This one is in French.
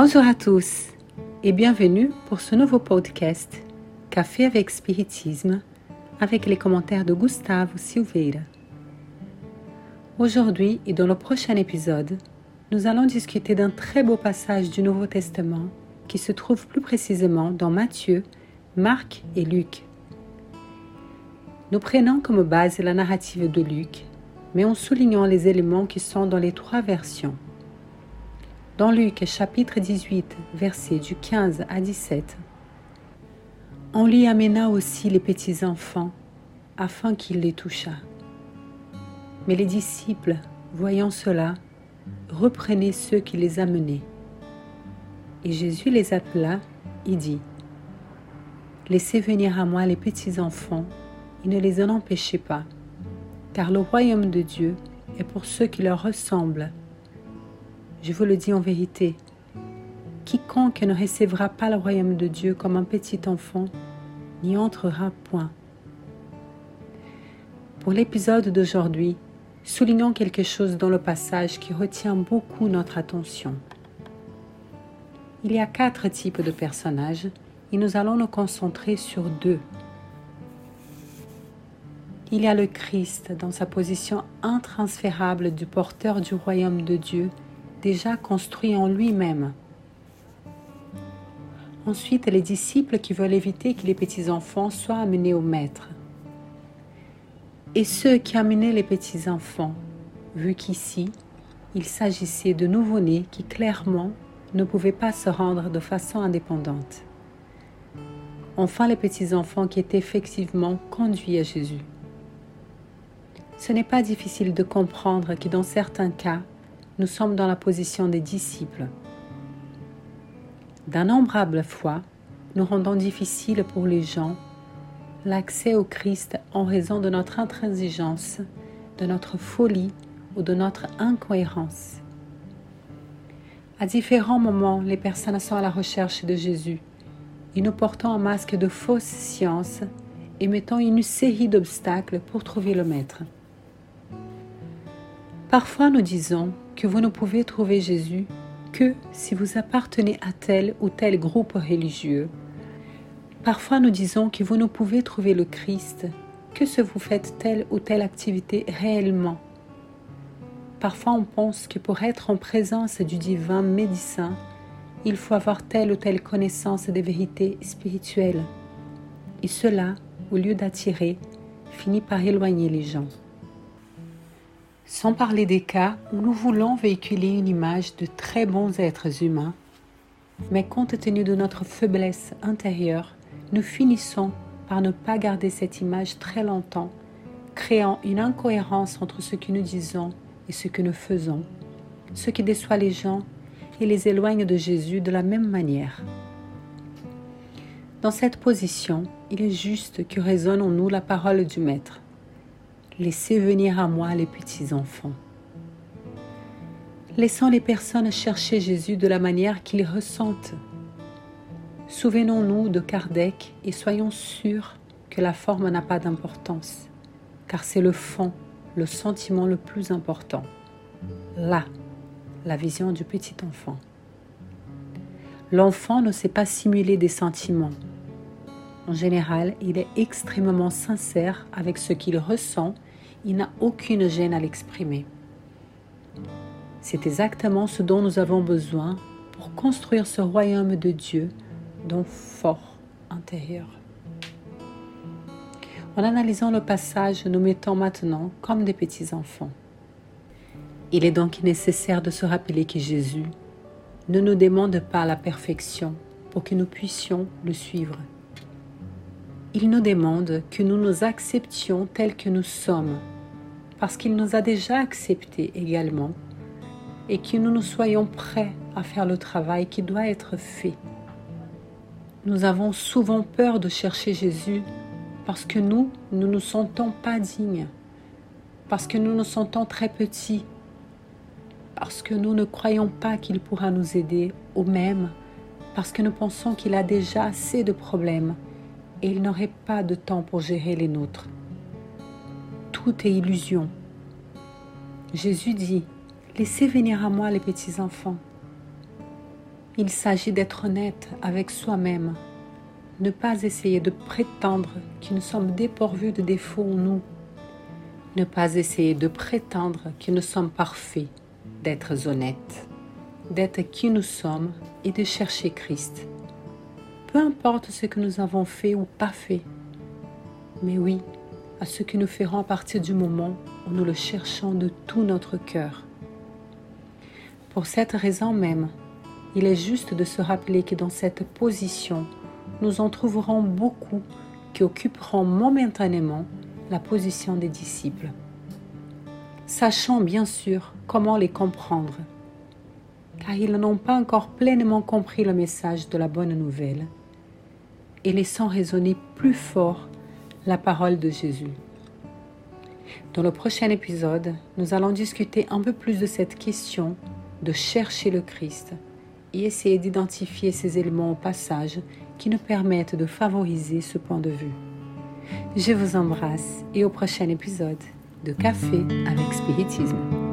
Bonjour à tous et bienvenue pour ce nouveau podcast Café avec Spiritisme avec les commentaires de Gustavo Silveira. Aujourd'hui et dans le prochain épisode, nous allons discuter d'un très beau passage du Nouveau Testament qui se trouve plus précisément dans Matthieu, Marc et Luc. Nous prenons comme base la narrative de Luc, mais en soulignant les éléments qui sont dans les trois versions. Dans Luc chapitre 18, versets du 15 à 17, on lui amena aussi les petits enfants afin qu'il les touchât. Mais les disciples, voyant cela, reprenaient ceux qui les amenaient. Et Jésus les appela et dit, Laissez venir à moi les petits enfants et ne les en empêchez pas, car le royaume de Dieu est pour ceux qui leur ressemblent je vous le dis en vérité, quiconque ne recevra pas le royaume de Dieu comme un petit enfant n'y entrera point. Pour l'épisode d'aujourd'hui, soulignons quelque chose dans le passage qui retient beaucoup notre attention. Il y a quatre types de personnages et nous allons nous concentrer sur deux. Il y a le Christ dans sa position intransférable du porteur du royaume de Dieu déjà construit en lui-même. Ensuite, les disciples qui veulent éviter que les petits-enfants soient amenés au maître. Et ceux qui amenaient les petits-enfants, vu qu'ici, il s'agissait de nouveau-nés qui clairement ne pouvaient pas se rendre de façon indépendante. Enfin, les petits-enfants qui étaient effectivement conduits à Jésus. Ce n'est pas difficile de comprendre que dans certains cas, nous sommes dans la position des disciples. D'innombrables fois, nous rendons difficile pour les gens l'accès au Christ en raison de notre intransigeance, de notre folie ou de notre incohérence. À différents moments, les personnes sont à la recherche de Jésus et nous portons un masque de fausse science et mettons une série d'obstacles pour trouver le Maître. Parfois nous disons que vous ne pouvez trouver Jésus que si vous appartenez à tel ou tel groupe religieux. Parfois nous disons que vous ne pouvez trouver le Christ que si vous faites telle ou telle activité réellement. Parfois on pense que pour être en présence du divin médecin, il faut avoir telle ou telle connaissance des vérités spirituelles. Et cela, au lieu d'attirer, finit par éloigner les gens. Sans parler des cas où nous voulons véhiculer une image de très bons êtres humains, mais compte tenu de notre faiblesse intérieure, nous finissons par ne pas garder cette image très longtemps, créant une incohérence entre ce que nous disons et ce que nous faisons, ce qui déçoit les gens et les éloigne de Jésus de la même manière. Dans cette position, il est juste que résonne en nous la parole du Maître. Laissez venir à moi les petits-enfants. Laissons les personnes chercher Jésus de la manière qu'ils ressentent. Souvenons-nous de Kardec et soyons sûrs que la forme n'a pas d'importance, car c'est le fond, le sentiment le plus important. Là, la vision du petit enfant. L'enfant ne sait pas simuler des sentiments. En général, il est extrêmement sincère avec ce qu'il ressent il n'a aucune gêne à l'exprimer. C'est exactement ce dont nous avons besoin pour construire ce royaume de Dieu dans fort intérieur. En analysant le passage, nous mettons maintenant comme des petits-enfants. Il est donc nécessaire de se rappeler que Jésus ne nous demande pas la perfection pour que nous puissions le suivre. Il nous demande que nous nous acceptions tels que nous sommes, parce qu'il nous a déjà acceptés également, et que nous nous soyons prêts à faire le travail qui doit être fait. Nous avons souvent peur de chercher Jésus parce que nous ne nous sentons pas dignes, parce que nous nous sentons très petits, parce que nous ne croyons pas qu'il pourra nous aider, ou même parce que nous pensons qu'il a déjà assez de problèmes et il n'aurait pas de temps pour gérer les nôtres. Tout illusion. Jésus dit, Laissez venir à moi les petits enfants. Il s'agit d'être honnête avec soi-même, ne pas essayer de prétendre que nous sommes dépourvus de défauts en nous, ne pas essayer de prétendre que nous sommes parfaits, d'être honnête, d'être qui nous sommes et de chercher Christ. Peu importe ce que nous avons fait ou pas fait, mais oui, à ce que nous ferons à partir du moment où nous le cherchons de tout notre cœur. Pour cette raison même, il est juste de se rappeler que dans cette position, nous en trouverons beaucoup qui occuperont momentanément la position des disciples. Sachant bien sûr comment les comprendre, car ils n'ont pas encore pleinement compris le message de la bonne nouvelle, et laissant résonner plus fort la parole de Jésus. Dans le prochain épisode, nous allons discuter un peu plus de cette question de chercher le Christ et essayer d'identifier ces éléments au passage qui nous permettent de favoriser ce point de vue. Je vous embrasse et au prochain épisode de Café avec Spiritisme.